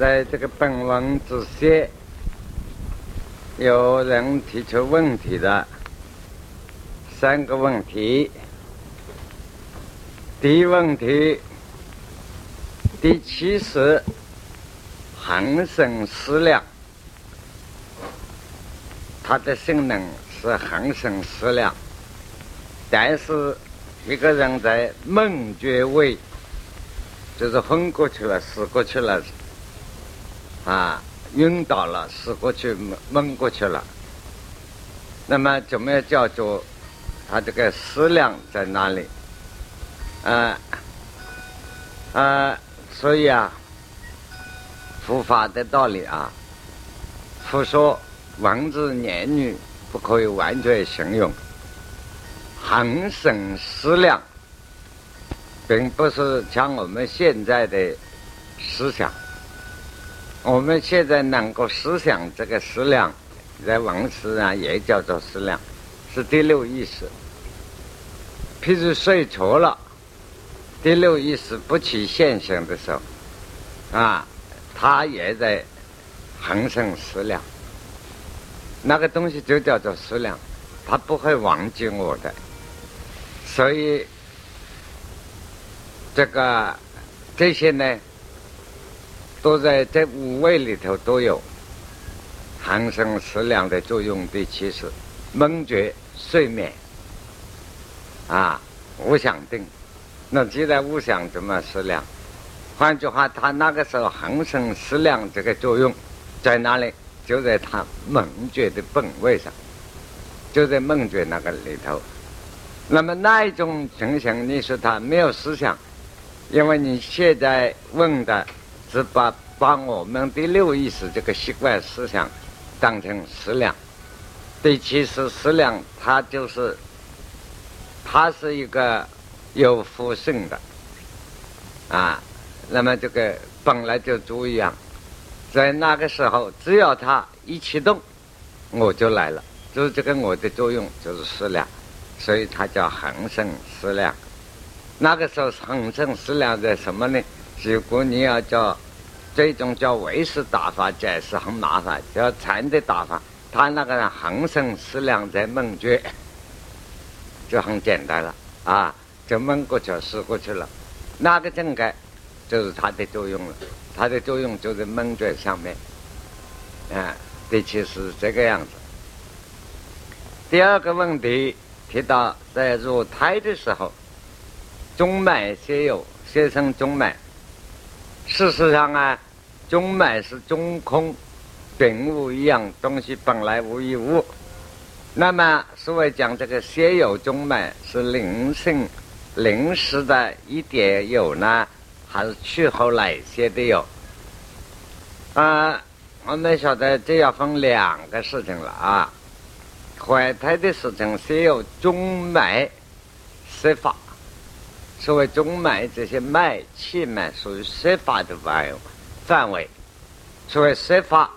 在这个本文之下，有人提出问题的三个问题。第一问题，第七十恒生思量，它的性能是恒生思量，但是一个人在梦觉位，就是昏过去了，死过去了。啊，晕倒了，死过去，蒙蒙过去了。那么怎么样叫做他这个思量在哪里？啊啊，所以啊，佛法的道理啊，佛说文字言语不可以完全形容，恒生思量，并不是像我们现在的思想。我们现在能够思想这个思量，在文字啊也叫做思量，是第六意识。譬如睡着了，第六意识不起现行的时候，啊，他也在恒生思量。那个东西就叫做思量，他不会忘记我的。所以，这个这些呢？都在这五味里头都有恒生思量的作用的，其实梦觉、睡眠啊，无想定。那既然无想，怎么思量？换句话，他那个时候恒生思量这个作用在哪里？就在他梦觉的本位上，就在梦觉那个里头。那么那一种情形，你说他没有思想，因为你现在问的。是把把我们的六意识这个习惯思想当成思量，对，其实思量它就是它是一个有复性的啊。那么这个本来就注意啊，在那个时候，只要它一启动，我就来了，就是这个我的作用就是思量，所以它叫恒生思量。那个时候恒生思量在什么呢？如果你要叫这种叫唯识打法解释很麻烦，叫禅的打法，他那个恒生思量在梦觉，就很简单了啊，就梦过去死过去了，那个正盖就是它的作用了，它的作用就在梦觉上面，啊，的确是这个样子。第二个问题提到在入胎的时候，中脉先有先生中脉。事实上啊，中脉是中空，并无一样东西，本来无一物。那么所谓讲这个先有中脉是临性临时的一点有呢，还是去后来先的有？啊，我们晓得这要分两个事情了啊。怀胎的事情先有中脉设法。所谓中脉这些脉气脉属于色法的范范围，所谓色法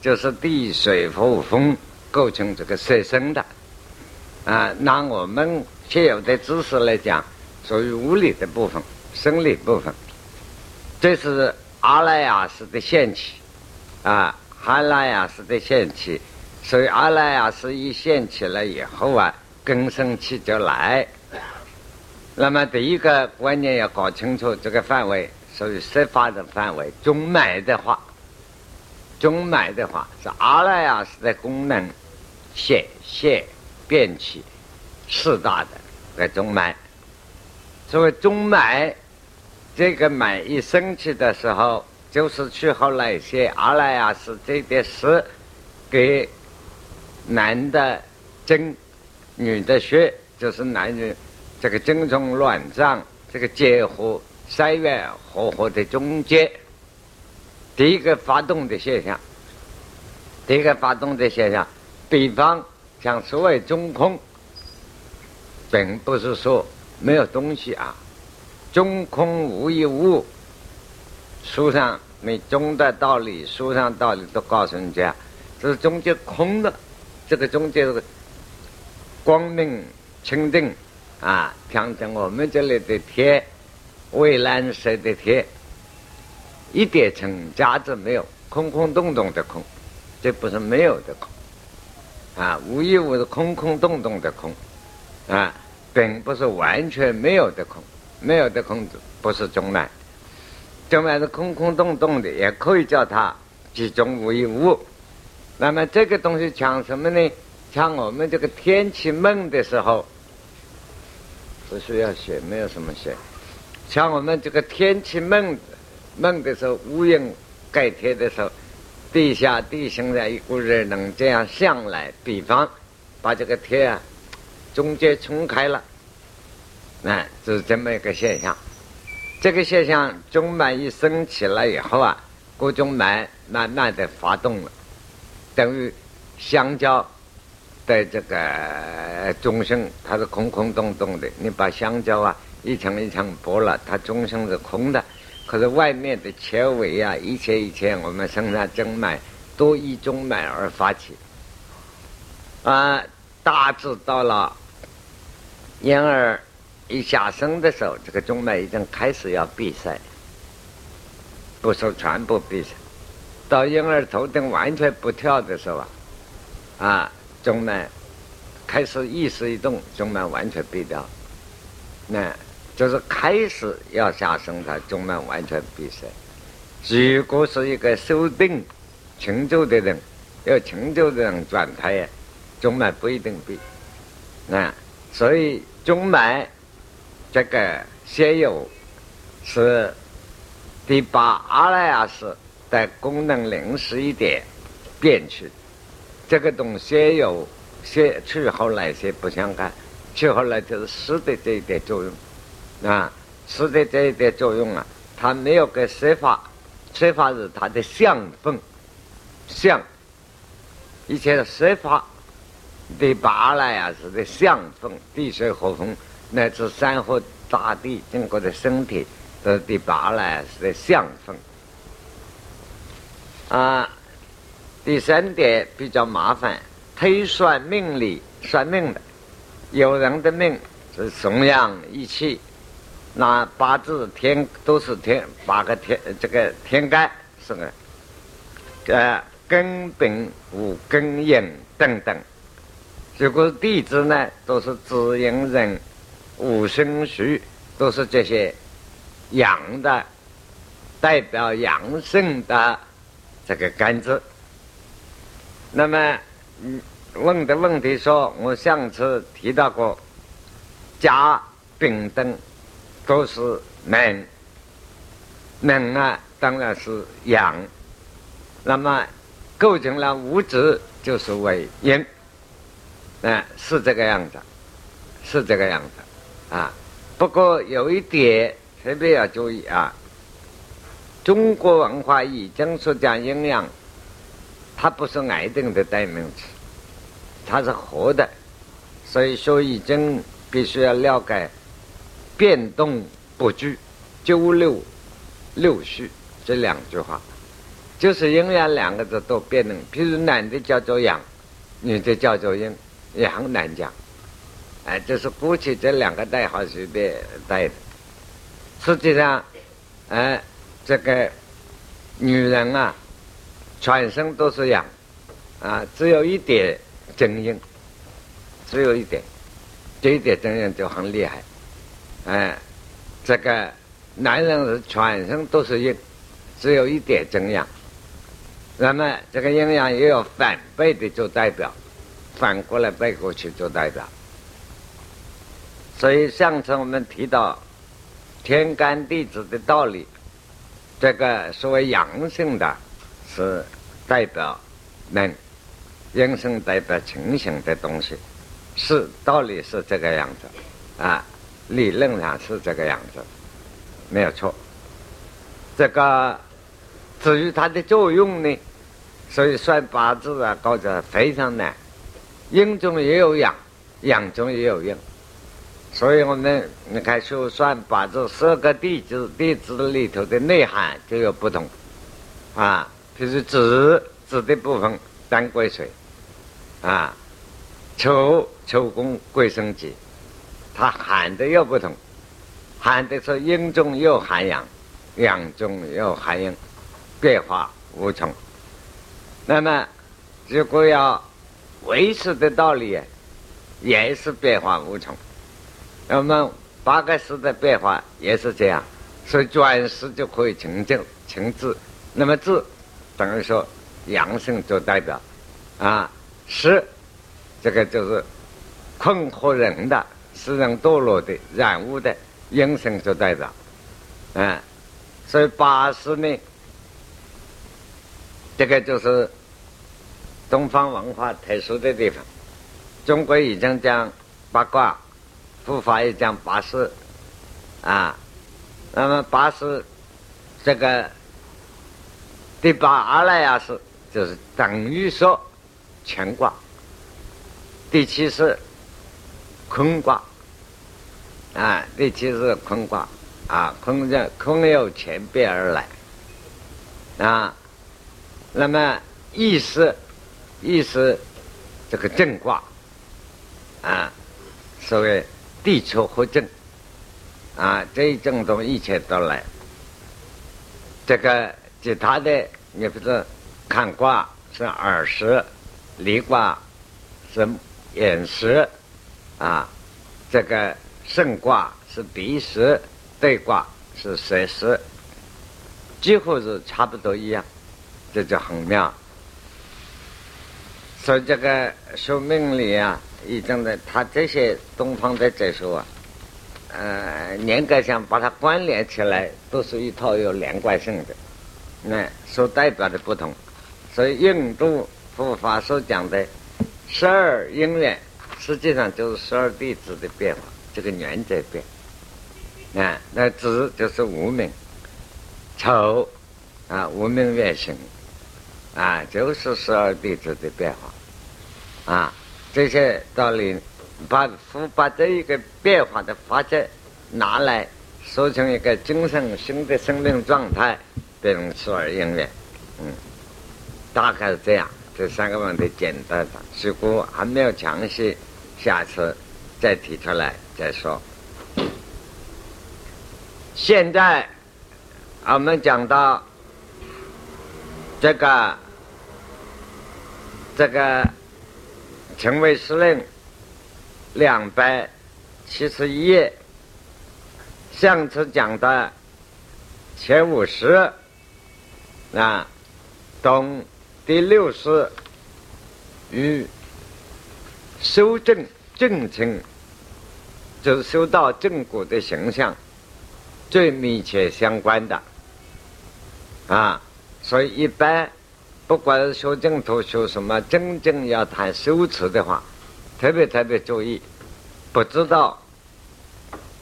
就是地水火风构成这个色身的啊。拿我们现有的知识来讲，属于物理的部分、生理部分。这是阿赖耶识的现起啊，阿赖耶识的现起，所以阿赖耶识一现起了以后啊，根生气就来。那么第一个观念要搞清楚这个范围，属于设法的范围。中脉的话，中脉的话是阿赖耶识的功能显现变起四大的在中脉。所谓中脉，这个脉一升起的时候，就是去后来一些阿赖耶识这点事给男的精，女的血，就是男女。这个精虫卵胀，这个结合三元合合的中间，第一个发动的现象，第一个发动的现象，比方像所谓中空，并不是说没有东西啊，中空无一物。书上你中的道理，书上道理都告诉人家，这是中间空的，这个中间是光明清净。啊，像在我们这里的天，蔚蓝色的天，一点成价值没有，空空洞洞的空，这不是没有的空，啊，无一物的空空洞洞的空，啊，并不是完全没有的空，没有的空子不是中来，中来是空空洞洞的，也可以叫它集中无一物。那么这个东西讲什么呢？像我们这个天气闷的时候，不需要写，没有什么写。像我们这个天气闷闷的时候，乌云盖天的时候，地下地形的一股热能这样向来，比方把这个天啊中间冲开了，那就是这么一个现象。这个现象中脉一升起来以后啊，各种脉慢慢的发动了，等于香蕉。在这个中心，它是空空洞洞的。你把香蕉啊一层一层剥了，它中心是空的。可是外面的纤维啊，一切一切，我们生产中脉都以中脉而发起。啊，大致到了婴儿一下生的时候，这个中脉已经开始要闭塞，不是全部闭塞。到婴儿头顶完全不跳的时候啊，啊。中脉开始意识一动，中脉完全闭掉，那就是开始要下生，的中脉完全闭塞。如果是一个修定成就的人，要成就的人状态呀，中脉不一定闭。那所以中脉这个先有是第八阿赖耶识的功能临时一点变去。这个东西有些去后来些不相干，去后来就是湿的这一点作用，啊，湿的这一点作用啊，它没有给设法，设法是它的相分，相，一切的设法的八来啊是的相分，地水火风乃至山河大地经过的身体都是第八来是的相分，啊。第三点比较麻烦，推算命理算命的，有人的命是同样一气，那八字天都是天八个天，这个天干是个，呃根本五根阴等等。如果地支呢，都是子寅壬午申戌，都是这些阳的，代表阳性的这个干支。那么，问的问题说，我上次提到过，甲、丙等都是能，能啊，当然是阳。那么构成了物质，就是为阴，啊，是这个样子，是这个样子啊。不过有一点特别要注意啊，中国文化已经说讲阴阳。它不是癌症的代名词，它是活的，所以说已经必须要了解变动不居、九六六序这两句话，就是阴阳两个字都变动。譬如男的叫做阳，女的叫做阴，也很难讲。哎，就是过去这两个代号随便带的。实际上，哎，这个女人啊。全身都是阳，啊，只有一点真阴，只有一点，这一点真阴就很厉害，哎，这个男人是全身都是阴，只有一点真阳，那么这个阴阳也有反背的做代表，反过来背过去做代表，所以上次我们提到天干地支的道理，这个所谓阳性的。是代表能，人生代表清醒的东西，是道理是这个样子啊，理论上是这个样子，没有错。这个至于它的作用呢，所以算八字啊，搞得非常难。阴中也有阳，阳中也有阴，所以我们你看就算八字，十个地支，地支里头的内涵就有不同啊。就是子子的部分当归水，啊，丑丑宫归生吉，它喊的又不同，喊的是阴中又含阳，阳中又含阴，变化无穷。那么，如果要维持的道理，也是变化无穷。那么八个字的变化也是这样，所以转世就可以成就成智。那么智等于说阳性做代表，啊，是这个就是困惑人的、使人堕落的、染污的阴性做代表，啊，所以八识呢，这个就是东方文化特殊的地方。中国已经讲八卦。佛法也讲八识，啊，那么八识这个第八阿赖耶识就是等于说乾卦，第七是坤卦，啊，第七是坤卦，啊，坤在坤由前变而来，啊，那么意思意思这个正卦，啊，所谓。地球合正，啊，这一正中一切都来。这个其他的，你不是看卦是耳识，离卦是眼识，啊，这个肾卦是鼻识，对卦是舌识，几乎是差不多一样，这就很妙。所以这个说命理啊。已经的，他这些东方的哲学啊，呃，严格上把它关联起来，都是一套有连贯性的，那所代表的不同。所以印度佛法所讲的十二因缘，实际上就是十二弟子的变化，这个缘在变。啊，那子就是无名，丑啊无名原形，啊，就是十二弟子的变化，啊。这些道理，把把这一个变化的法则拿来说成一个精神新的生命状态，变成十二因缘。嗯，大概是这样。这三个问题简单的，似乎还没有详细，下次再提出来再说。现在我们讲到这个这个。成为司令，两百七十一页。上次讲的前五十，啊，懂第六十与修正正情，就是修到正果的形象最密切相关的，啊，所以一般。不管是修净土修什么，真正要谈修持的话，特别特别注意。不知道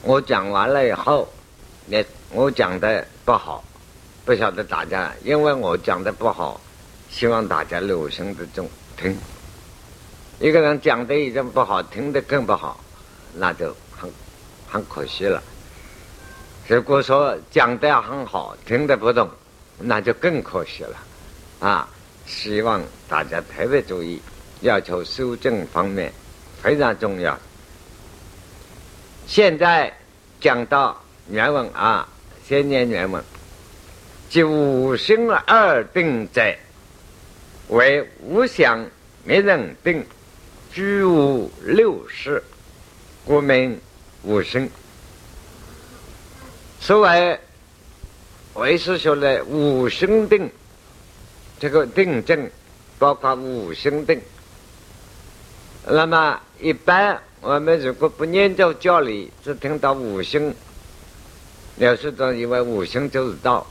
我讲完了以后，你我讲的不好，不晓得大家，因为我讲的不好，希望大家留心的中听。一个人讲的已经不好，听的更不好，那就很很可惜了。如果说讲的很好，听的不懂，那就更可惜了，啊。希望大家特别注意，要求修正方面非常重要。现在讲到原文啊，先念原文：即五行二定者，为无相灭人定，居无六事，故名五行。所谓为师说的五行定。这个定正包括五行定。那么一般我们如果不研究教理，只听到五行，有时都以为五行就是道。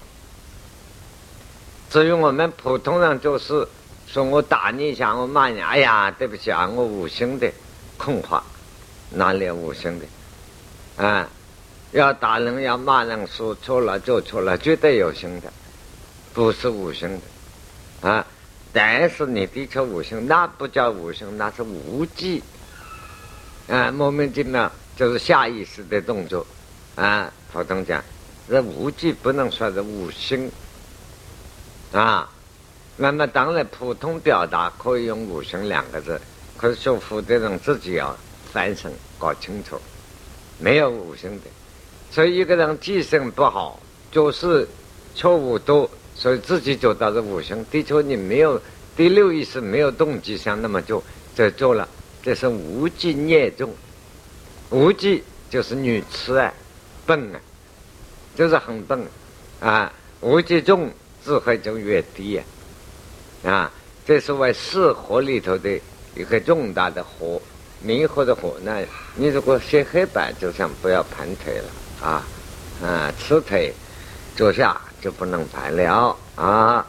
至于我们普通人，就是说我打你一下，我骂你，哎呀，对不起啊，我五行的空话，哪里有五行的？啊，要打人要骂人，说错了做错了，绝对有心的，不是五行的。啊！但是你的确五行，那不叫五行，那是无忌。啊，莫名其妙就是下意识的动作。啊，普通讲，这无忌不能说是五行。啊，那么当然普通表达可以用五行两个字，可是学佛的人自己要反省搞清楚，没有五行的。所以一个人记性不好，做事错误多，所以自己做到了五行。的确，你没有第六意识，没有动机想那么做，就做了，这是无忌孽重。无忌就是女痴啊，笨啊，就是很笨啊。无忌重，智慧就越低呀。啊，这是为四火里头的一个重大的火，明火的火。那你如果写黑板，就想不要盘腿了啊，啊，吃腿坐下就不能盘了啊。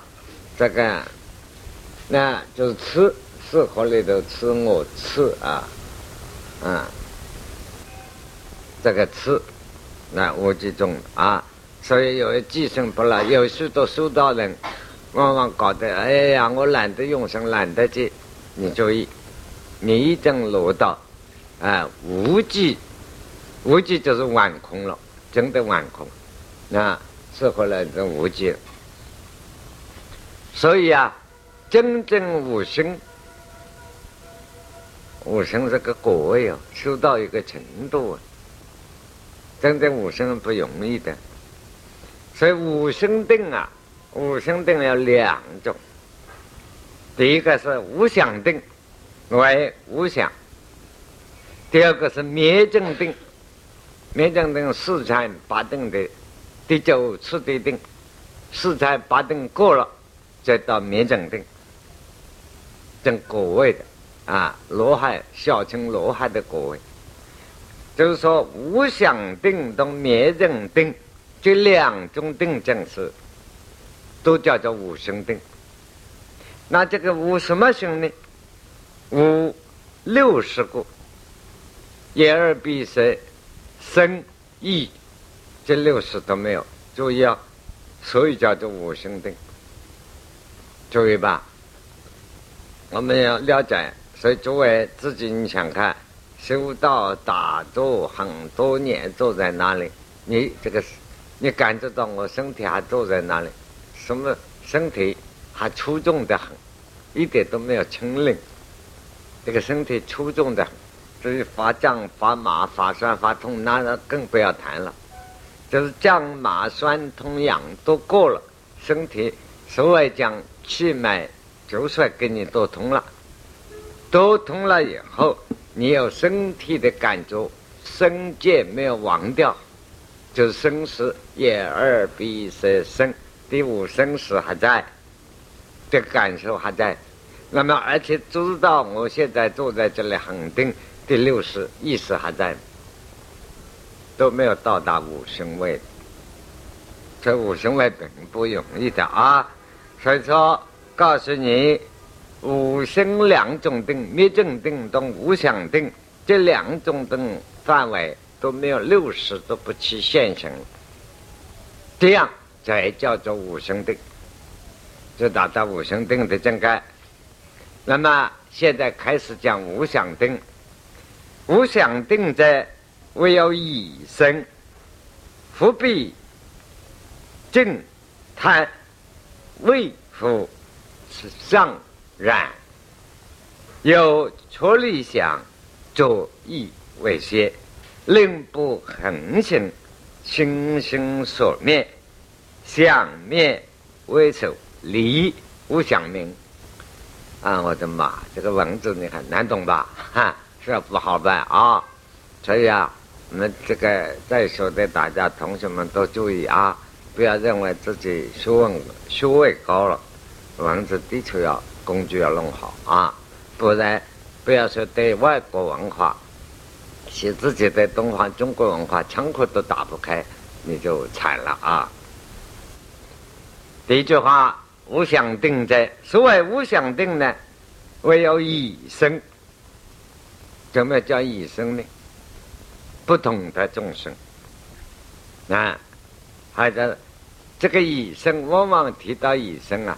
这个，那就是吃四合里头吃我吃啊，啊，这个吃，那无忌重啊。所以有计生不了，有许多修道人。往往搞得，哎呀，我懒得用心，懒得去。你注意，你一经落到，啊，无忌，无忌就是晚空了，真的晚空，那是后来就无忌。所以啊，真正无心，无心是个果位哦，修到一个程度啊，真正五行不容易的，所以五行定啊。五行定有两种，第一个是无想定，为无想；第二个是灭正定，灭正定四禅八定的第九次的定，四禅八定过了，再到灭正定，正果位的啊，罗汉小乘罗汉的果位，就是说无想定到灭正定这两种定正是。都叫做五行定。那这个五什么行呢？五六十个，眼耳鼻舌身意，这六十都没有。注意啊，所以叫做五行定。注意吧，我们要了解。所以诸位自己你想看，修道打坐很多年，坐在那里，你这个是你感觉到我身体还坐在那里。什么身体还粗重的很，一点都没有轻灵。这个身体粗重的很，至于发胀、发麻、发酸、发痛，那更不要谈了。就是降麻酸痛痒都过了，身体所谓讲气脉就算给你都通了，都通了以后，你有身体的感觉，身界没有亡掉，就是生死眼耳鼻舌身。第五生死还在，的感受还在，那么而且知道我现在坐在这里恒定，第六识意识还在，都没有到达五行位，这五行位并不容易的啊！所以说，告诉你，五生两种定，灭正定同无想定这两种定范围都没有六十都不起现行，这样。才叫做五行定，就达到五行定的正盖。那么现在开始讲无想定，无想定者，唯有以身，伏必正贪未复上染，有出理想，作意为先，令不恒行，心心所灭。想灭为首，离无想明。啊，我的妈！这个文字你看难懂吧？哈，是不好办啊。所以啊，我们这个在座的大家同学们都注意啊，不要认为自己学问学位高了，文字的确要工具要弄好啊，不然不要说对外国文化，写自己的东方中国文化枪口都打不开，你就惨了啊。第一句话，无想定在。所谓无想定呢，唯有以生。怎么叫以生呢？不同的众生啊，还有这个以生，往往提到以生啊，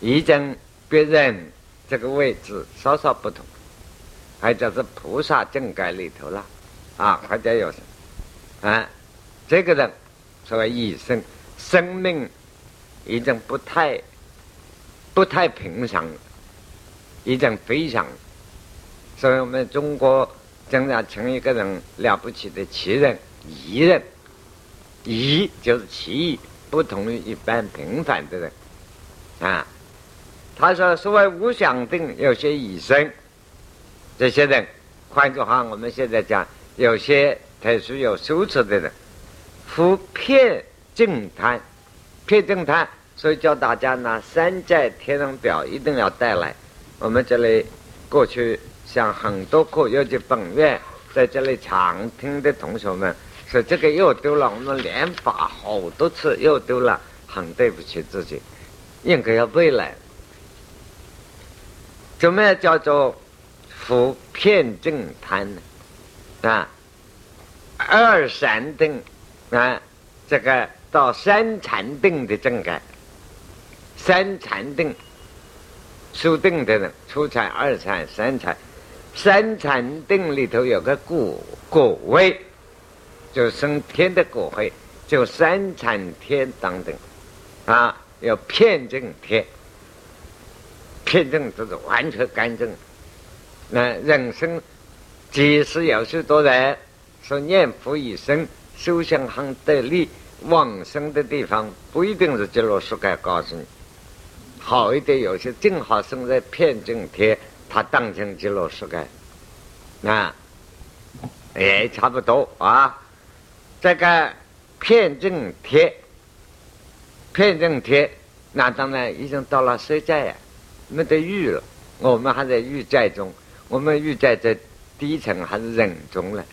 以跟别人这个位置稍稍不同，还就是菩萨正盖里头了啊，或者有啊，这个人所谓以生，生命。一种不太、不太平常，一种非常，所以我们中国经常称一个人了不起的奇人、异人，异就是奇异，不同于一般平凡的人啊。他说：“所谓无想定，有些医生，这些人，换句话，我们现在讲，有些特殊有羞耻的人，服骗正贪，骗正贪，所以叫大家拿三寨天人表一定要带来。我们这里过去像很多课，尤其本院在这里常听的同学们，说这个又丢了，我们连发好多次又丢了，很对不起自己，应该要背来。”怎么样叫做伏片正贪呢？啊，二禅定啊，这个到三禅定的正改，三禅定修定的人，初禅、二禅、三禅，三禅定里头有个果果位，就升天的果位，就三禅天当等，啊，有片正天。偏正就是完全干净。那人生即使有许多人说念佛一生修行很得力往生的地方，不一定是极乐世界。告诉你，好一点，有些正好生在偏正天，他当成极乐世界。那也差不多啊。这个偏正天，偏正天，那当然已经到了谁在呀？没得欲了，我们还在欲在中，我们欲在这低层还是忍中了，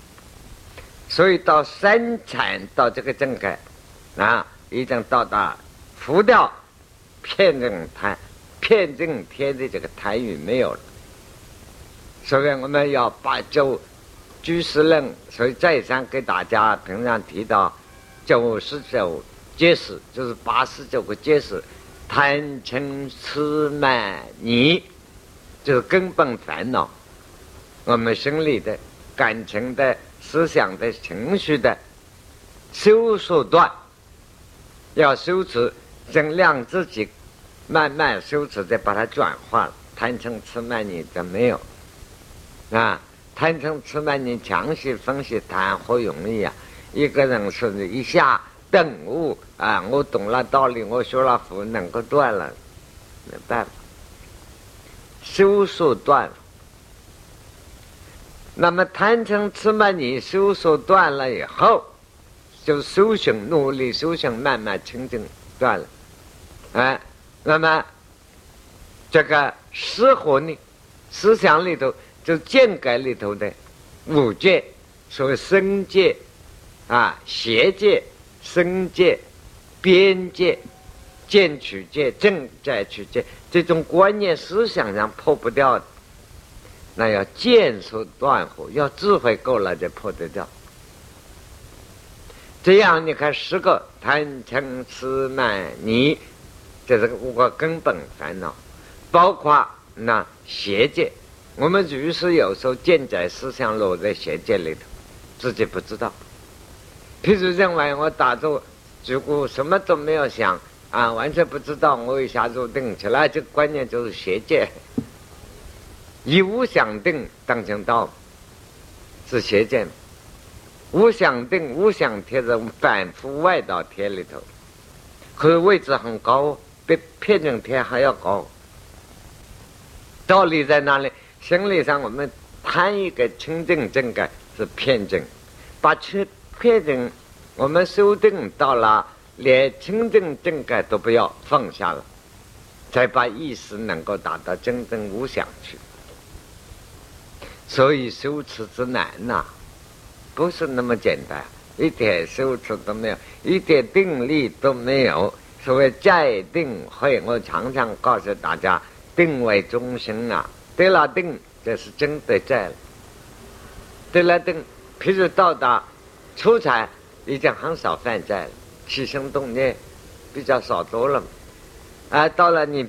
所以到三产到这个正改啊，已经到达浮掉骗正贪、骗正天的这个贪欲没有了，所以我们要把九居士论，所以再三给大家平常提到九十九戒识，就是八十九个戒识。贪嗔痴慢疑，就是根本烦恼。我们心里的感情的、思想的、情绪的修所断，要修持，尽量自己慢慢修持，再把它转化。贪嗔痴慢疑就没有啊！贪嗔痴慢疑详细分析谈何容易啊！一个人是一下。顿悟啊！我懂了道理，我学了佛，能够断了，没办法，修所断。那么贪嗔痴慢你修所断了以后，就修行努力修行，慢慢清净断了。哎，那么这个思活呢？思想里头就见改里头的五戒，所谓生戒啊，邪戒。生界、边界、见取界、正在取界，这种观念思想上破不掉的，那要见所断乎，要智慧够了才破得掉。这样你看，十个贪嗔痴慢疑，这是五个根本烦恼，包括那邪见。我们于是有时候见在思想落在邪见里头，自己不知道。譬如认为我打坐，如果什么都没有想啊，完全不知道我一下入定起来，这个观念就是邪见。以无想定当成道，是邪见。无想定、无想贴在反复外道天里头，可是位置很高，比偏正贴还要高。道理在哪里？心理上我们贪一个清净正感是偏正，把缺。确定我们修定到了，连清净正改都不要放下了，才把意识能够达到真正无想去。所以修持之难呐，不是那么简单，一点修持都没有，一点定力都没有。所谓在定会，我常常告诉大家，定为中心啊，得了定，这是真的在了。得了定，譬如到达。出财已经很少犯债了，起心动念比较少多了。啊，到了你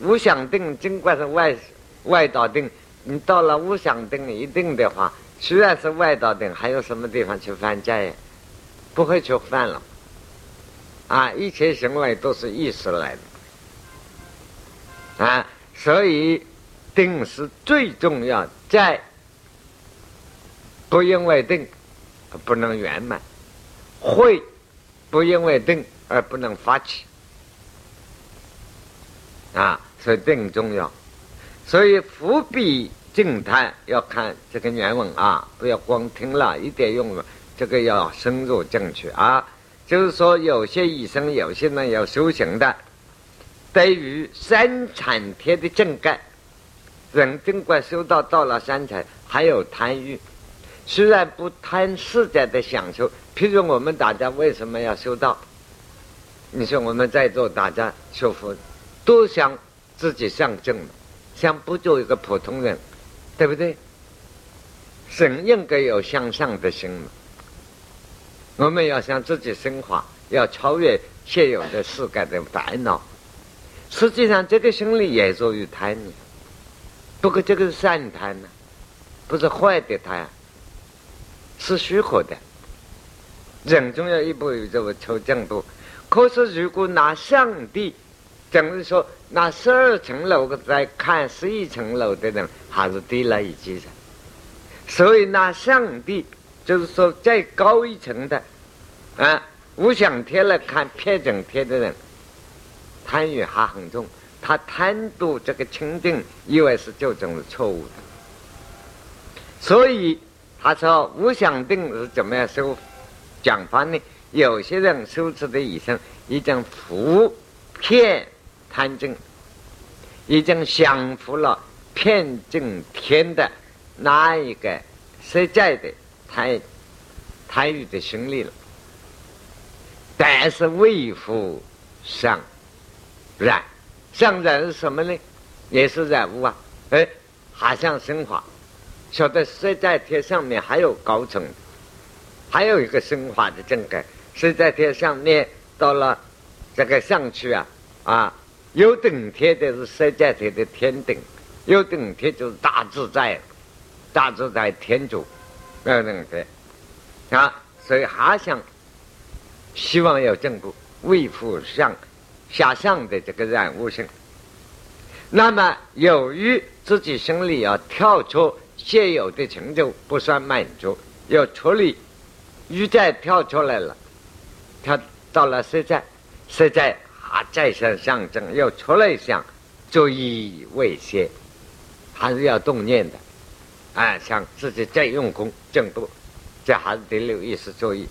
无想定，尽管是外外道定，你到了无想定一定的话，虽然是外道定，还有什么地方去犯债？不会去犯了。啊，一切行为都是意识来的。啊，所以定是最重要，在不因为定。不能圆满，会不因为定而不能发起啊，所以定重要。所以伏笔静态要看这个原文啊，不要光听了一点用了，这个要深入进去啊。就是说，有些医生，有些人要修行的，对于三产天的正盖，人尽管修到到了三产，还有贪欲，虽然不贪世界的享受。譬如我们大家为什么要修道？你说我们在座大家修佛，都想自己上正，想不做一个普通人，对不对？神应该有向上的心嘛。我们要向自己升华，要超越现有的世界的烦恼。实际上，这个心理也属于贪念，不过这个是善贪呢，不是坏的贪，是虚火的。人总要一步一步求进步。可是，如果拿上帝，等于说那十二层楼在看十一层楼的人，还是低了一级的。所以，那上帝。就是说，再高一层的，啊，无想天来看偏整天的人，贪欲还很重。他贪度这个清净，以为是就种是错误的。所以他说无想定是怎么样修讲法呢？有些人修持的以上已经服骗贪正，已经降服了骗正天的那一个实在的。贪贪欲的心理了，但是未复上染，上染是什么呢？也是染物啊！哎，还想升华，晓得实在天上面还有高层，还有一个升华的正改。实在天上面到了这个上去啊啊，有顶天的是实在天的天顶，有顶天就是大自在，大自在天主。有等天啊，所以还想希望有进步，为复向下上的这个染物性。那么，由于自己心里要跳出现有的成就，不算满足，要处理，欲再跳出来了，跳到了实在，实在啊再向上证，又出来想，注意为先，还是要动念的。啊，想自己再用功进步，这还是得留意识注意。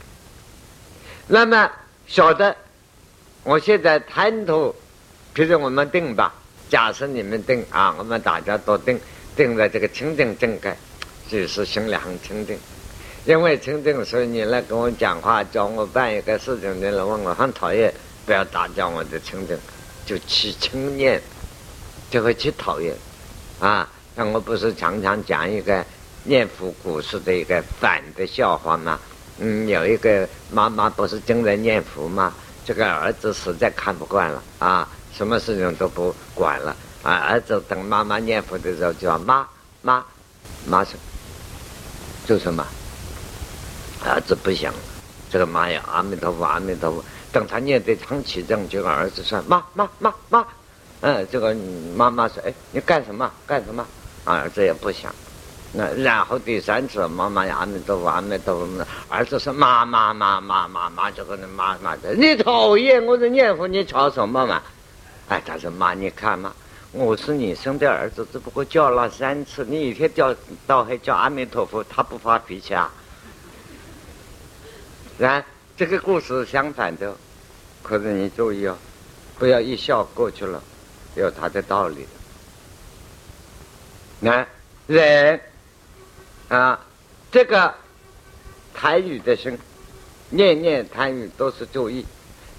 那么晓得，我现在贪图，比如我们定吧，假设你们定啊，我们大家都定，定在这个清净正盖，就是心里很清净。因为清净，所以你来跟我讲话，叫我办一个事情，你来问我很讨厌，不要打搅我的清净，就起轻念，就会去讨厌，啊。那我不是常常讲一个念佛故事的一个反的笑话吗？嗯，有一个妈妈不是正在念佛吗？这个儿子实在看不惯了啊，什么事情都不管了啊。儿子等妈妈念佛的时候，就要妈妈妈什就什么？儿子不想这个妈呀，阿弥陀佛，阿弥陀佛。等他念得长起正，这个儿子说妈妈妈妈，嗯，这个妈妈说，哎，你干什么？干什么？儿子也不想，那然后第三次，妈妈阿弥陀佛，阿弥陀佛，儿子说妈妈妈妈妈妈，这个人妈妈的，你讨厌我是念佛，你吵什么嘛？哎，他说妈，你看嘛，我是你生的儿子，只不过叫了三次，你一天叫到还叫阿弥陀佛，他不发脾气啊？然这个故事相反的，可是你注意哦，不要一笑过去了，有他的道理。那人啊，这个贪欲的心，念念贪欲都是注意。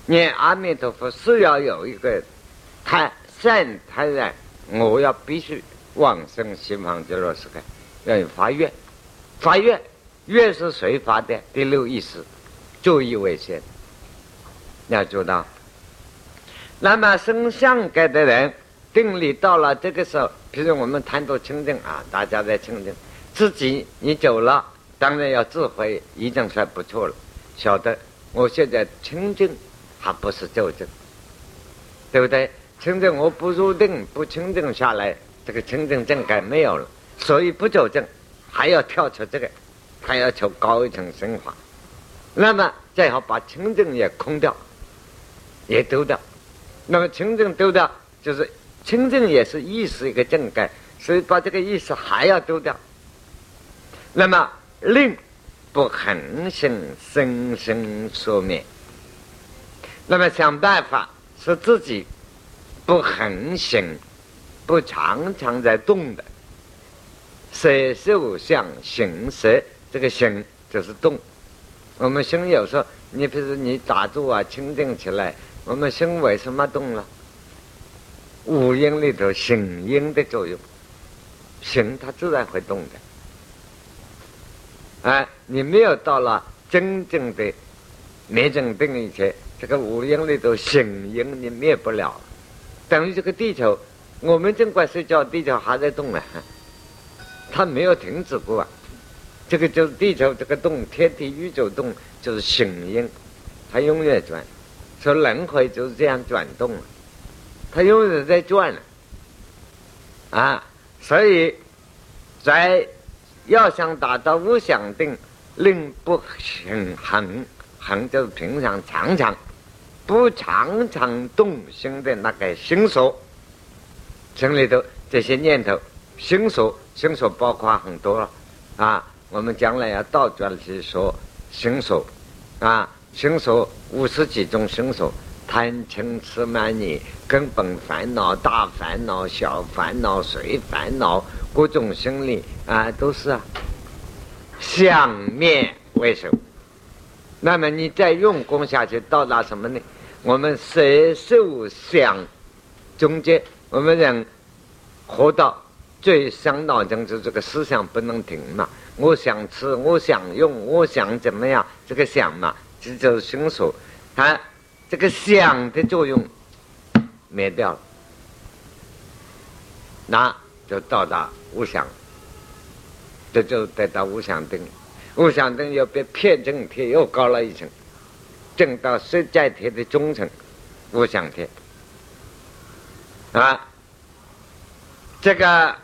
念阿弥陀佛是要有一个贪善贪然，我要必须往生西方极乐世界，要有发愿。发愿，愿是谁发的？第六意识，注意为先。要做到。那么生相格的人。定力到了这个时候，比如我们谈到清净啊，大家在清净，自己你走了，当然要智慧，已经算不错了。晓得我现在清净还不是就正，对不对？清净我不入定，不清净下来，这个清净正感没有了，所以不走正，还要跳出这个，还要求高一层升华，那么最好把清净也空掉，也丢掉。那么清净丢掉，就是清净也是意识一个正盖，所以把这个意识还要丢掉。那么令不恒行生生说灭。那么想办法使自己不恒行，不常常在动的。色受想行识，这个行就是动。我们心有时候，你比如你打坐啊，清静起来，我们心为什么动了？五音里头行音的作用，行它自然会动的。哎，你没有到了真正的灭正定以前，这个五音里头行音你灭不了，等于这个地球，我们尽管睡觉，地球还在动啊。它没有停止过啊，这个就是地球这个动，天地宇宙动就是行因，它永远转，说轮回就是这样转动了，它永远在转了，啊，所以在要想达到无想定，令不行恒恒就是平常常常不常常动心的那个心所，心里头这些念头心所。心所包括很多了，啊，我们将来要倒转去说心所，啊，心所五十几种心所，贪嗔痴慢疑，根本烦恼、大烦恼、小烦恼、随烦恼，各种心理啊，都是啊，相灭为首。那么你再用功下去，到达什么呢？我们色受想中间，我们人活到。最伤脑筋就这个思想不能停嘛！我想吃，我想用，我想怎么样？这个想嘛，这就是心所。它这个想的作用灭掉了，那就到达无想，这就得到无想定。无想定又比片正铁又高了一层，正到实在铁的中层，无想铁啊。这个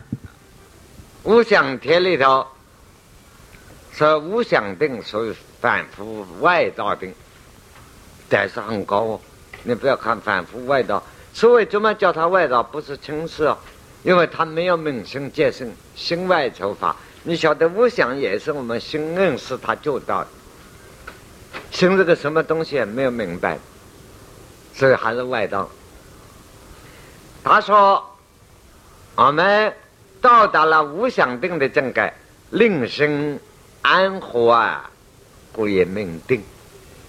无想天里头说无想定，属于反复外道定，但是很高哦。你不要看反复外道，所谓怎么叫他外道，不是轻视哦，因为他没有明心见性，心外求法。你晓得无想也是我们心认识他做到的，心这个什么东西也没有明白，所以还是外道。他说。我们到达了无想定的正盖，令生安和啊，故也命定。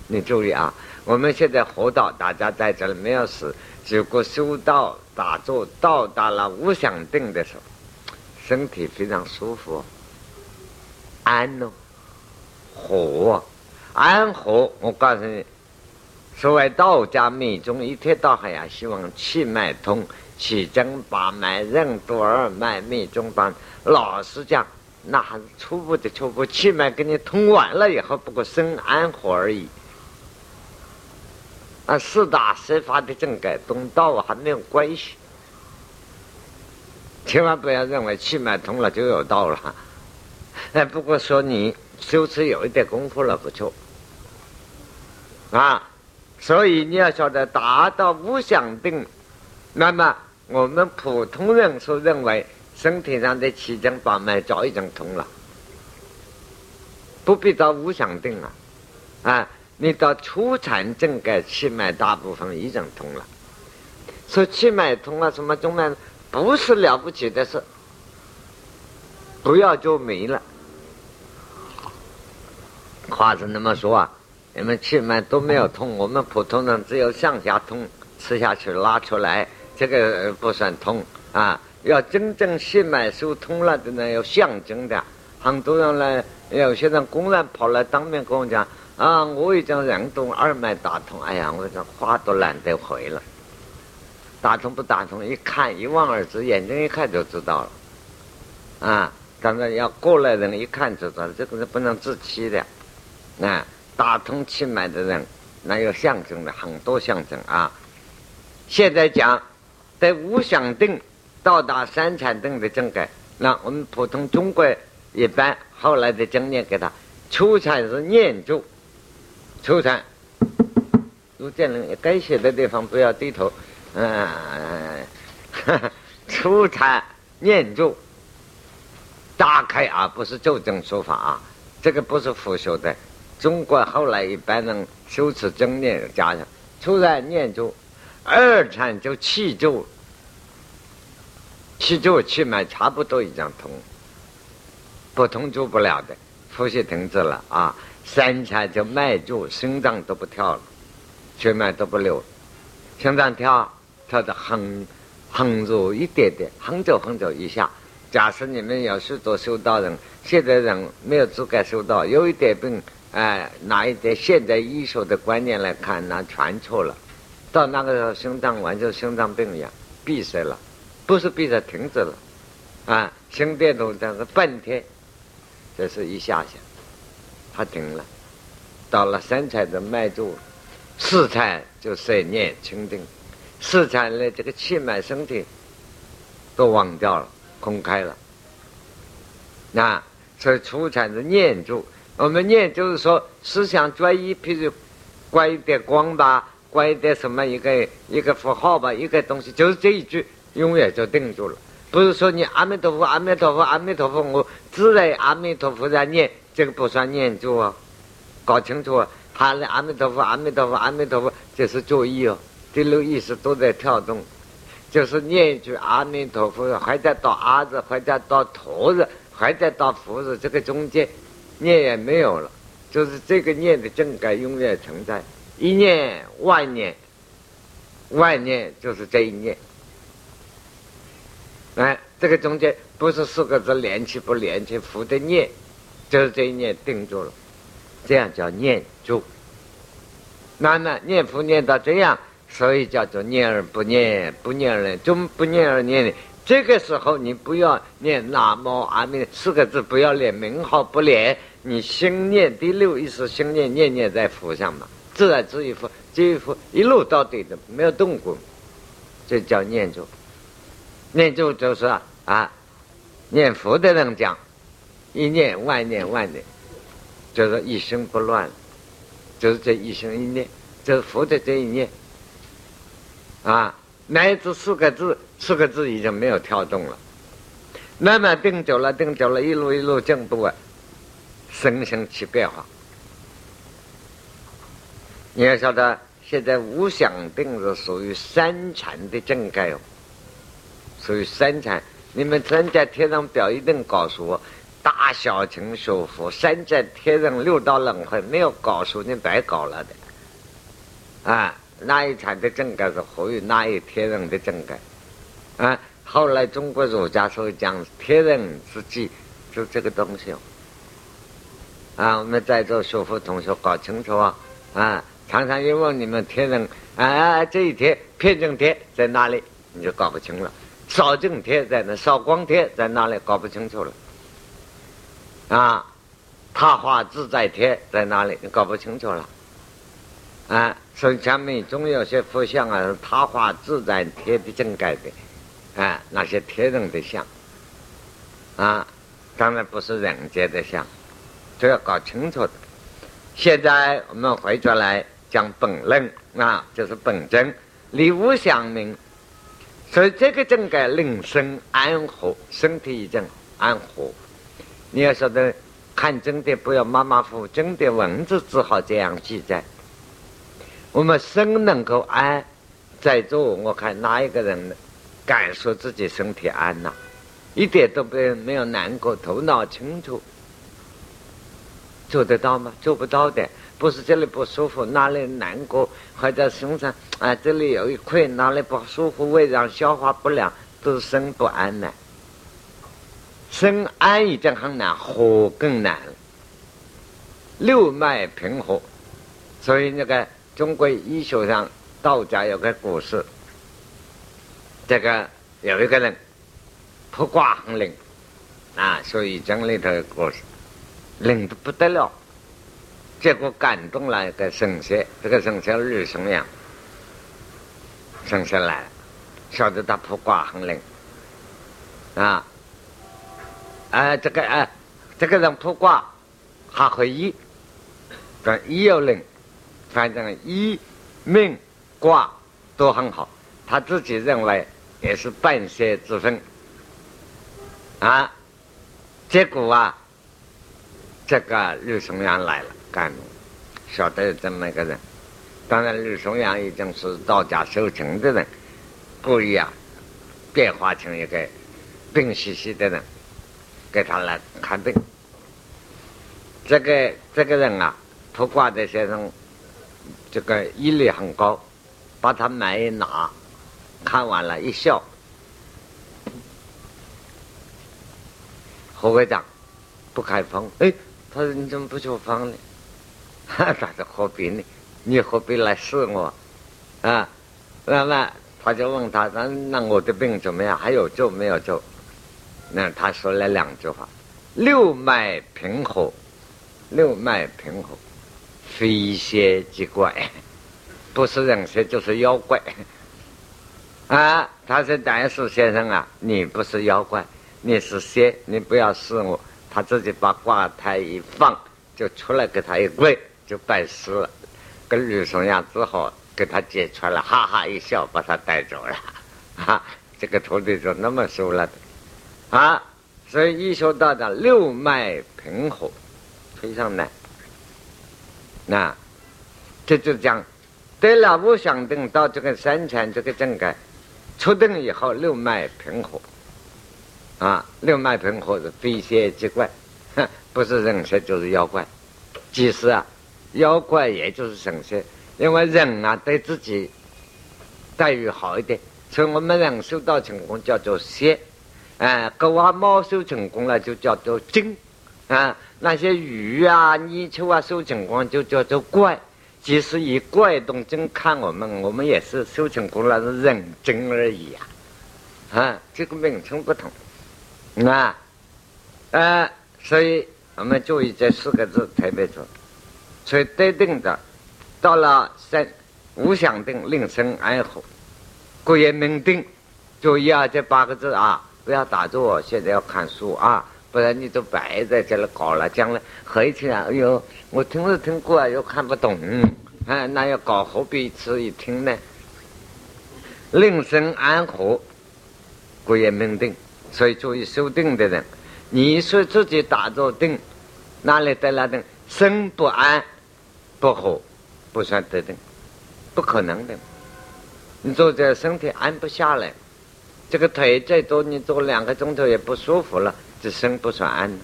你注意啊，我们现在活到大家在这里没有死，如果修道打坐到达了无想定的时候，身体非常舒服，安哦，和安和。我告诉你，所谓道家密宗，一天到黑呀，希望气脉通。七经八脉任督二脉命中班，老实讲，那还是初步的初步。气脉给你通完了以后，不过生安和而已。啊，四大十法的正改动道还没有关系。千万不要认为气脉通了就有道了。哎，不过说你修持有一点功夫了，不错。啊，所以你要晓得达到无想定，那么。我们普通人所认为身体上的七经八脉早已经通了，不必到无想定了。啊，你到初禅正改气脉大部分已经通了。说气脉通了，什么中脉不是了不起的事，不要就没了。话是那么说啊，你们气脉都没有通，我们普通人只有向下通，吃下去拉出来。这个不算通啊！要真正血脉疏通了的呢，有象征的。很多人呢，有些人公然跑来当面跟我讲：“啊，我已经任督二脉打通。”哎呀，我这话都懒得回了。打通不打通，一看一望而知，眼睛一看就知道了。啊，当然要过来人一看就知道，这个是不能自欺的。啊，打通气脉的人，那有象征的，很多象征啊。现在讲。在无想定到达三禅定的正改，那我们普通中国一般后来的经验给他，初禅是念住，出产，入见人该写的地方不要低头。嗯，出产念住，打开啊，不是纠正说法啊，这个不是佛说的。中国后来一般人修持正念加上出产念住，二产就气住，气住气脉差不多一样通，不通住不了的，呼吸停止了啊。三产就脉住，心脏都不跳了，血脉都不流，心脏跳。跳的很很弱一点点，很久很久一下。假设你们有许多修道人，现在人没有资格修道，有一点病，哎，拿一点现代医学的观念来看，那全错了。到那个时候，心脏完全心脏病一样，闭塞了，不是闭塞，停止了，啊，心电图这个半天，这是一下下，它停了。到了三彩的脉住，四彩就三念清定。四产的这个气脉身体都忘掉了，空开了。那所以出产的念住，我们念就是说思想专一，譬如关一点光吧，关一点什么一个一个符号吧，一个东西，就是这一句永远就定住了。不是说你阿弥陀佛，阿弥陀佛，阿弥陀佛，我自然阿弥陀佛在念，这个不算念住哦，搞清楚啊！喊的阿弥陀佛，阿弥陀佛，阿弥陀佛，这是作意哦。第六意识都在跳动，就是念一句阿弥陀佛，还在到阿字，还在到陀字，还在到佛字，这个中间念也没有了，就是这个念的正感永远存在，一念万念，万念就是这一念。哎，这个中间不是四个字连起不连起，佛的念就是这一念定住了，这样叫念住。那那念佛念到这样。所以叫做念而不念，不念而终不念而念的。这个时候，你不要念南无阿弥四个字，不要念名号，不念，你心念第六意识，心念念念在佛上嘛，自然自一佛，这一佛一路到底的没有动过，这叫念住。念住就是啊啊，念佛的人讲，一念万念万念，就是一生不乱，就是这一生一念，就是佛的这一念。啊，乃至四个字，四个字已经没有跳动了。慢慢定久了，定久了，一路一路进步啊，身心起变化。你要晓得，现在无想定是属于三禅的正盖哦，属于三禅。你们参加天人表一定告诉我，大小情修佛三界天人六道轮回没有告诉你白搞了的，啊。那一场的正改是活于那一天人的正改，啊！后来中国儒家所讲天人之际，就这个东西哦。啊，我们在座学佛同学搞清楚啊！啊，常常一问你们天人啊，这一天偏正天在哪里，你就搞不清了；少正天在那，少光天在哪里，搞不清楚了。啊，他化自在天在哪里，你搞不清楚了。啊，所以下面总有些佛像啊，是他化自在天的正盖的，啊，那些天人的像，啊，当然不是人间的像，都要搞清楚的。现在我们回转来讲本论啊，就是本真，离无相明，所以这个正该令生安和，身体一正安和。你要晓得看真的，不要马马虎虎，真的文字只好这样记载。我们身能够安，在座我看哪一个人敢说自己身体安呐？一点都不没有难过，头脑清楚，做得到吗？做不到的。不是这里不舒服，哪里难过，或者身上啊这里有一块，哪里不舒服，胃肠消化不良，都是身不安呢。生安已经很难，火更难。六脉平和，所以那个。中国医学上，道家有个故事，这个有一个人卜卦很灵，啊，所以讲里头的故事灵的不得了，结果感动了一个神仙，这个神仙日神样，神仙来了，晓得他卜卦很灵，啊，啊，这个啊，这个人卜卦还会医，但医又灵。反正医命卦都很好，他自己认为也是半仙之分啊。结果啊，这个吕松阳来了，干晓得这么一个人。当然，吕松阳已经是道家修成的人，故意啊，变化成一个病兮兮的人，给他来看病。这个这个人啊，卜卦的先生，这个毅力很高，把他脉一拿，看完了，一笑。何会长不开方？哎，他说你怎么不出方呢？哈他说何必呢？你何必来试我？啊，那么他就问他，那那我的病怎么样？还有救没有救？那他说了两句话：六脉平和，六脉平和，非邪即怪，不是人邪就是妖怪。啊，他说但是先生啊，你不是妖怪，你是邪，你不要试我。他自己把挂台一放，就出来给他一跪，就拜师了。跟吕松阳只好给他揭穿了，哈哈一笑，把他带走了。啊，这个徒弟就那么收了的啊。所以一说到的六脉平和，非常难。那这就讲得了无想定到这个三禅这个正改，出定以后六脉平和啊，六脉平和是非邪即怪，不是人邪就是妖怪。即使啊。妖怪也就是神仙，因为人啊对自己待遇好一点，所以我们人修道成功叫做仙，哎，狗啊猫修成功了就叫做精，啊，那些鱼啊泥鳅啊修成功就叫做怪，即使以怪动精看我们，我们也是修成功了是人精而已啊，啊，这个名称不同，啊，呃，所以我们注意这四个字特别重要。所以得定的，到了三无想定，令生安和，故也明定。注意啊，这八个字啊，不要打坐，现在要看书啊，不然你就白在这里搞了。将来回去啊，哎呦，我听是听过，又看不懂，哎，那要搞何必一次一听呢？令生安和，故也明定。所以注意修定的人，你说自己打坐定，哪里得了定？生不安。不好，不算得定，不可能的。你坐在身体安不下来，这个腿再多，你坐两个钟头也不舒服了，这身不算安，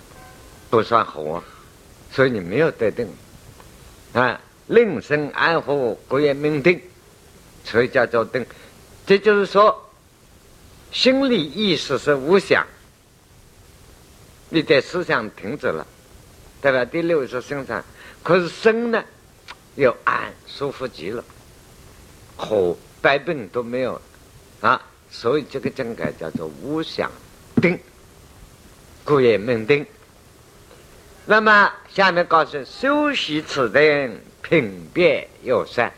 不算活，所以你没有得定。啊，令身安乎，故也命定，所以叫做定。这就是说，心理意识是无想，你的思想停止了，对吧？第六是生产，可是生呢？又安舒服极了，和百病都没有啊，所以这个境界叫做无想定，故也命定。那么下面告诉修习此定，品别有善，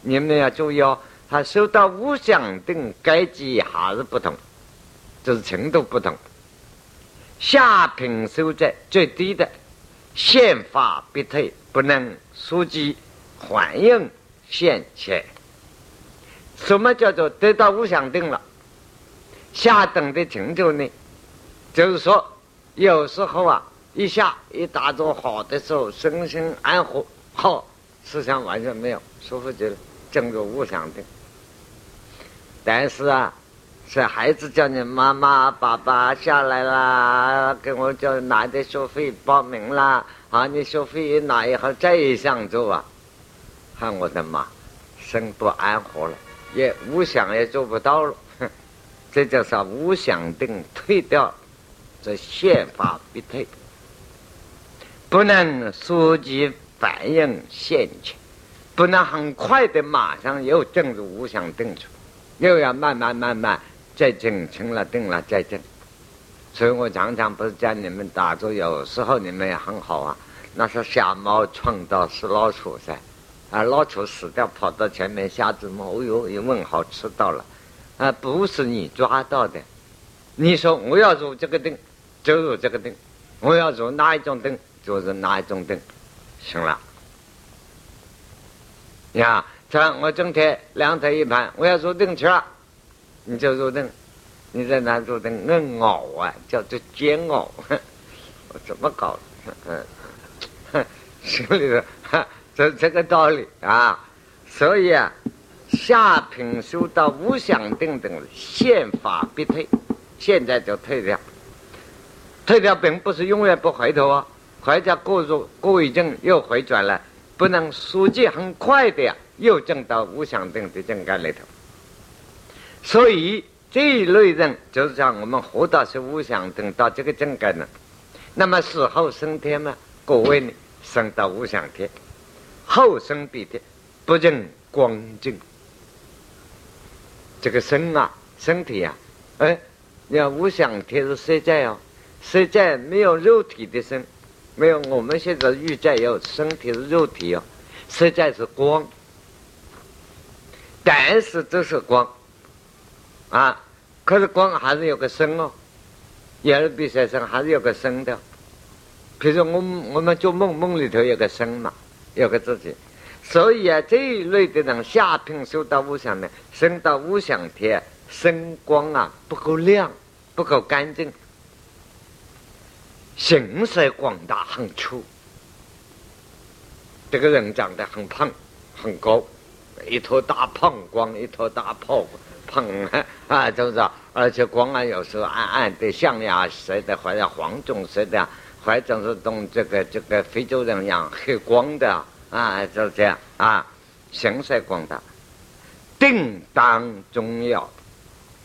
你们要注意哦。他修到无想定，该级还是不同，就是程度不同。下品修在最低的，宪法必退，不能。书记反应现前，什么叫做得到无想定了？下等的成就呢？就是说，有时候啊，一下一打坐好的时候，身心安和，好思想完全没有，舒服极了，进入无想定。但是啊，是孩子叫你妈妈、爸爸下来啦，给我叫拿点学费报名啦。啊！你学费拿以后再一想做啊，喊我的妈，生不安和了，也无想也做不到了，这叫啥无想定退掉，这宪法必退，不能速即反应现前，不能很快的马上又进入无想定处，又要慢慢慢慢再进成了定了再进。所以我常常不是叫你们打坐，有时候你们也很好啊。那是瞎猫撞到死老鼠噻，啊，老鼠死掉跑到前面，瞎子猫哦哟一问好吃到了，啊，不是你抓到的。你说我要入这个定，就入这个定；我要入哪一种定，就是哪一种定。行了，呀，这我整天两腿一盘，我要入定去了，你就入定。你在那入定，我熬啊，叫做煎熬。我怎么搞？嗯，心里头，这这个道理啊。所以啊，下品修到无想定等，现法必退，现在就退掉。退掉并不是永远不回头啊，回家过入过一阵又回转了，不能速记很快的呀，又证到无想定的境界里头。所以这一类人就是讲我们活到是无想等到这个境界呢，那么死后升天嘛，各位呢升到无想天，后生必天。不认光净，这个身啊，身体啊，哎，你看无想天是实在哦，实在没有肉体的身，没有我们现在欲在有身体是肉体哦，实在是光，但是这是光，啊，可是光还是有个身哦，眼耳鼻舌身还是有个身的，比如说我们我们做梦梦里头有个身嘛，有个自己。所以啊，这一类的人下品修到无想呢，升到无想天，升光啊不够亮，不够干净，形色广大很粗。这个人长得很胖，很高，一头大胖光，一头大胖胖啊，是不是？而且光啊，有时候暗暗的，象牙色的，或者黄棕色的，或者是同这个这个非洲人一样黑光的。啊，就这样啊，形色广大，定当中要，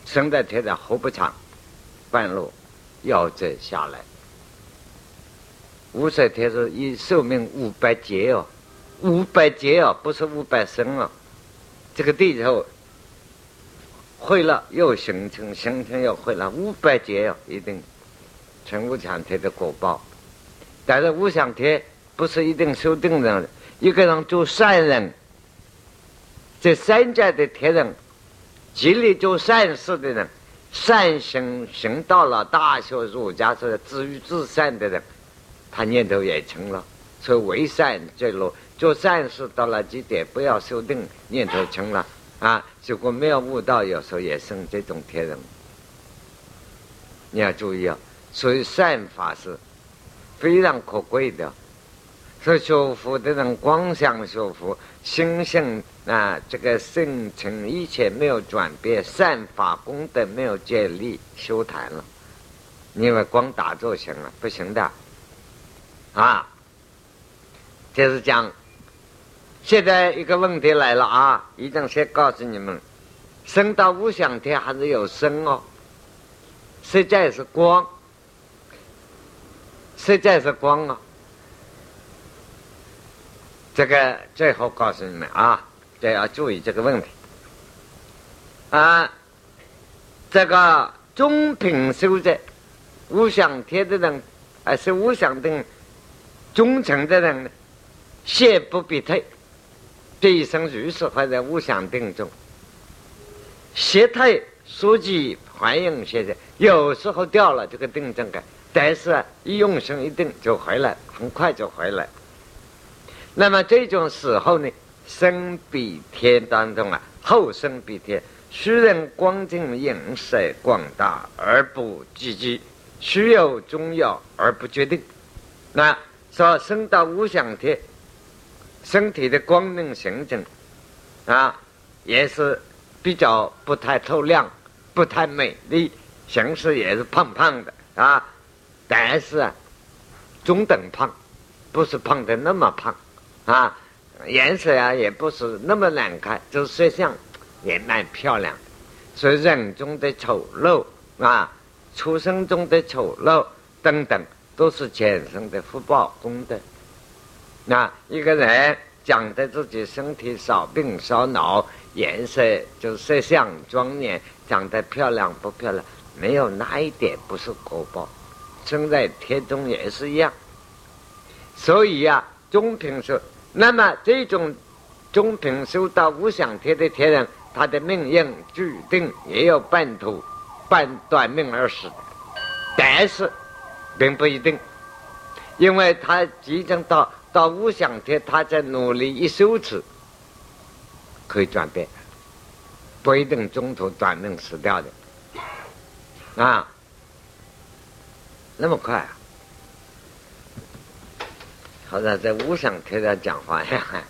生在天的活不长，半路要者下来。五色天是一寿命五百劫哦，五百劫哦，不是五百生哦。这个地球毁了又形成，形成又毁了，五百劫哦，一定成五想天的果报。但是五想天不是一定修定的。一个人做善人，这三界的天人，极力做善事的人，善行行到了大学儒家是自欲自善的人，他念头也成了。所以为善最落，做善事到了极点，不要修定，念头成了啊。如果没有悟道，有时候也生这种天人。你要注意啊，所以善法是非常可贵的。所以学佛的人光想学佛，心性啊，这个性情一切没有转变，善法功德没有建立，修谈了。因为光打坐行了，不行的。啊，就是讲，现在一个问题来了啊，一定先告诉你们，生到无想天还是有生哦，实在是光，实在是光啊。这个最后告诉你们啊，这要注意这个问题啊。这个中品修者，无想天的人，还是无想定忠诚的人呢？谢不必退，这一生如是还在无想定中。邪退书记还应现在有时候掉了这个定正感，但是一用心一定就回来，很快就回来。那么这种时候呢，生比天当中啊，后生比天，虽然光净影色广大而不积极，需有中药而不决定。那说生到无想天，身体的光明形成啊，也是比较不太透亮，不太美丽，形式也是胖胖的啊，但是啊，中等胖，不是胖的那么胖。啊，颜色啊也不是那么难看，就是色相也蛮漂亮。所以人中的丑陋啊，出生中的丑陋等等，都是前生的福报功德。那一个人讲的自己身体少病少脑，颜色就是色相庄严，长得漂亮不漂亮，没有那一点不是果报，生在天中也是一样。所以呀，中平说。那么这种中品修到无想天的天人，他的命运注定也有半途半短命而死，但是并不一定，因为他即将到到无想天，他在努力一修持，可以转变，不一定中途短命死掉的啊，那么快啊！好像在无想天的讲话呀。